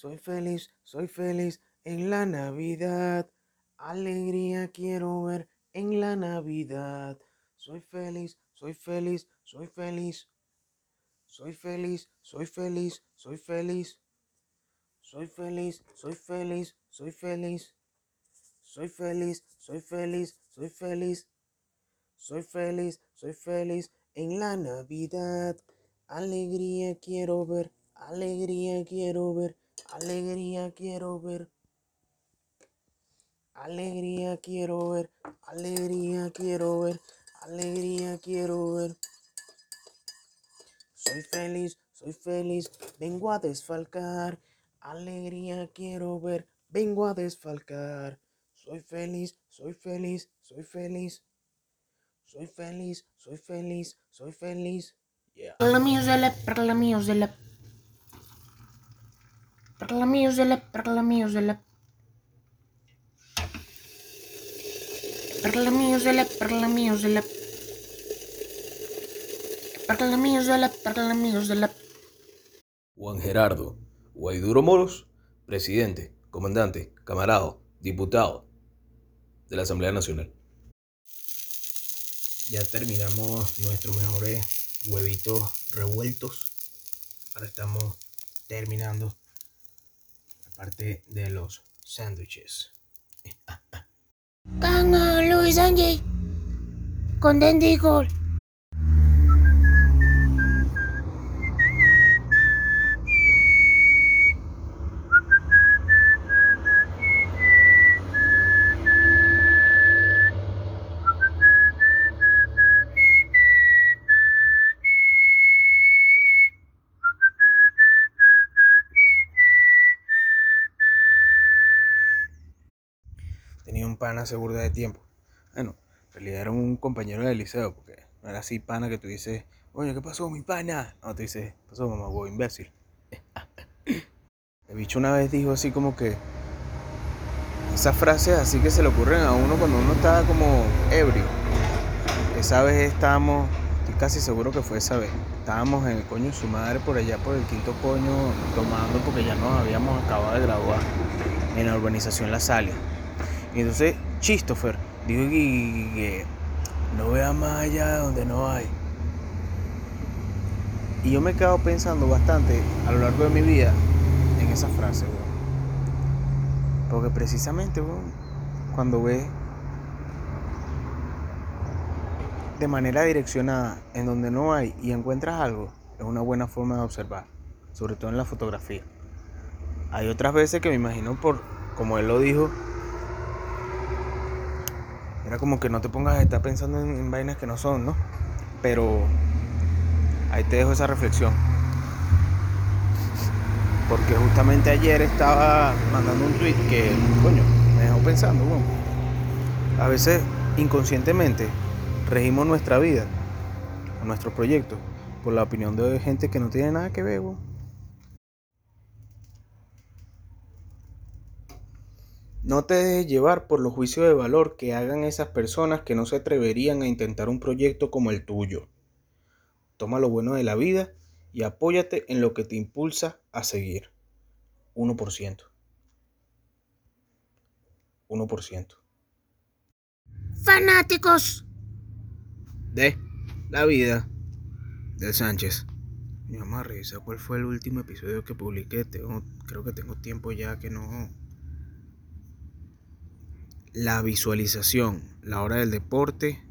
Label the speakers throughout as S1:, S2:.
S1: Soy feliz, soy feliz en la Navidad. Alegría quiero ver en la Navidad. Soy feliz, soy feliz, soy feliz. Soy feliz, soy feliz, soy feliz. Soy feliz, soy feliz, soy feliz. Soy feliz, soy feliz, soy feliz. Soy feliz, soy feliz en la Navidad. Alegría quiero ver, alegría quiero ver, alegría quiero ver. Alegría quiero ver, alegría quiero ver, alegría quiero ver. Soy feliz, soy feliz, vengo a desfalcar. Alegría quiero ver, vengo a desfalcar. Soy feliz, soy feliz, soy feliz. Soy feliz, soy feliz, soy feliz. Yeah.
S2: Per la musica, per la musica. Per la musica, per la musica. Per la musica, per la musica. Per la musica, per la musica.
S3: Juan Gerardo Guaiduro Moros, presidente, comandante, camarada, diputado de la Asamblea Nacional.
S1: Ya terminamos nuestros mejores huevitos revueltos. Ahora estamos terminando la parte de los sándwiches.
S2: Luis Angie. Con Dandy Gold.
S1: Tenía un pana seguro de tiempo. Bueno, en realidad era un compañero del liceo, porque no era así pana que tú dices, oye, ¿qué pasó, mi pana? No, te dices, ¿qué pasó, mamá, huevo, imbécil? El bicho una vez dijo así como que esas frases así que se le ocurren a uno cuando uno está como ebrio. Esa vez estábamos, estoy casi seguro que fue esa vez, estábamos en el coño de su madre por allá por el quinto coño tomando porque ya nos habíamos acabado de graduar en la urbanización La Salia. Y entonces Christopher dijo que, no vea más allá donde no hay. Y yo me he quedado pensando bastante a lo largo de mi vida en esa frase, weón. Porque precisamente, weón, cuando ves de manera direccionada en donde no hay y encuentras algo, es una buena forma de observar, sobre todo en la fotografía. Hay otras veces que me imagino por, como él lo dijo, era como que no te pongas a estar pensando en, vainas que no son, ¿no? Pero ahí te dejo esa reflexión. Porque justamente ayer estaba mandando un tweet que, coño, me dejó pensando, bueno. A veces inconscientemente regimos nuestra vida, nuestros proyectos, por la opinión de gente que no tiene nada que ver, weón. No te dejes llevar por los juicios de valor que hagan esas personas que no se atreverían a intentar un proyecto como el tuyo. Toma lo bueno de la vida y apóyate en lo que te impulsa a seguir. 1%. 1%.
S2: Fanáticos.
S1: De la vida de Sánchez. Mi mamá revisa cuál fue el último episodio que publiqué. Tengo- creo que tengo tiempo ya que no. La visualización, la hora del deporte.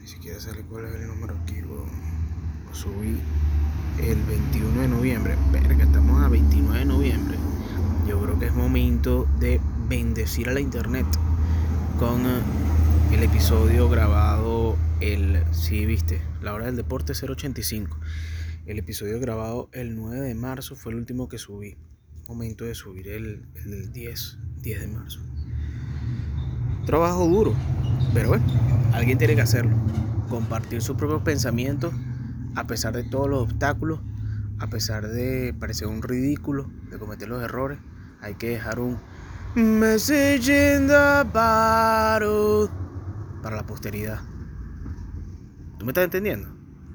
S1: Ni siquiera sale cuál es el número aquí. Lo subí el 21 de noviembre. Verga, estamos a 29 de noviembre. Yo creo que es momento de bendecir a la internet con eh, el episodio grabado el. Sí, viste, la hora del deporte 085. El episodio grabado el 9 de marzo fue el último que subí. Momento de subir el, el del 10, 10 de marzo. Trabajo duro, pero bueno, alguien tiene que hacerlo. Compartir sus propios pensamientos a pesar de todos los obstáculos, a pesar de parecer un ridículo, de cometer los errores. Hay que dejar un message in the bottle para la posteridad. ¿Tú me estás entendiendo?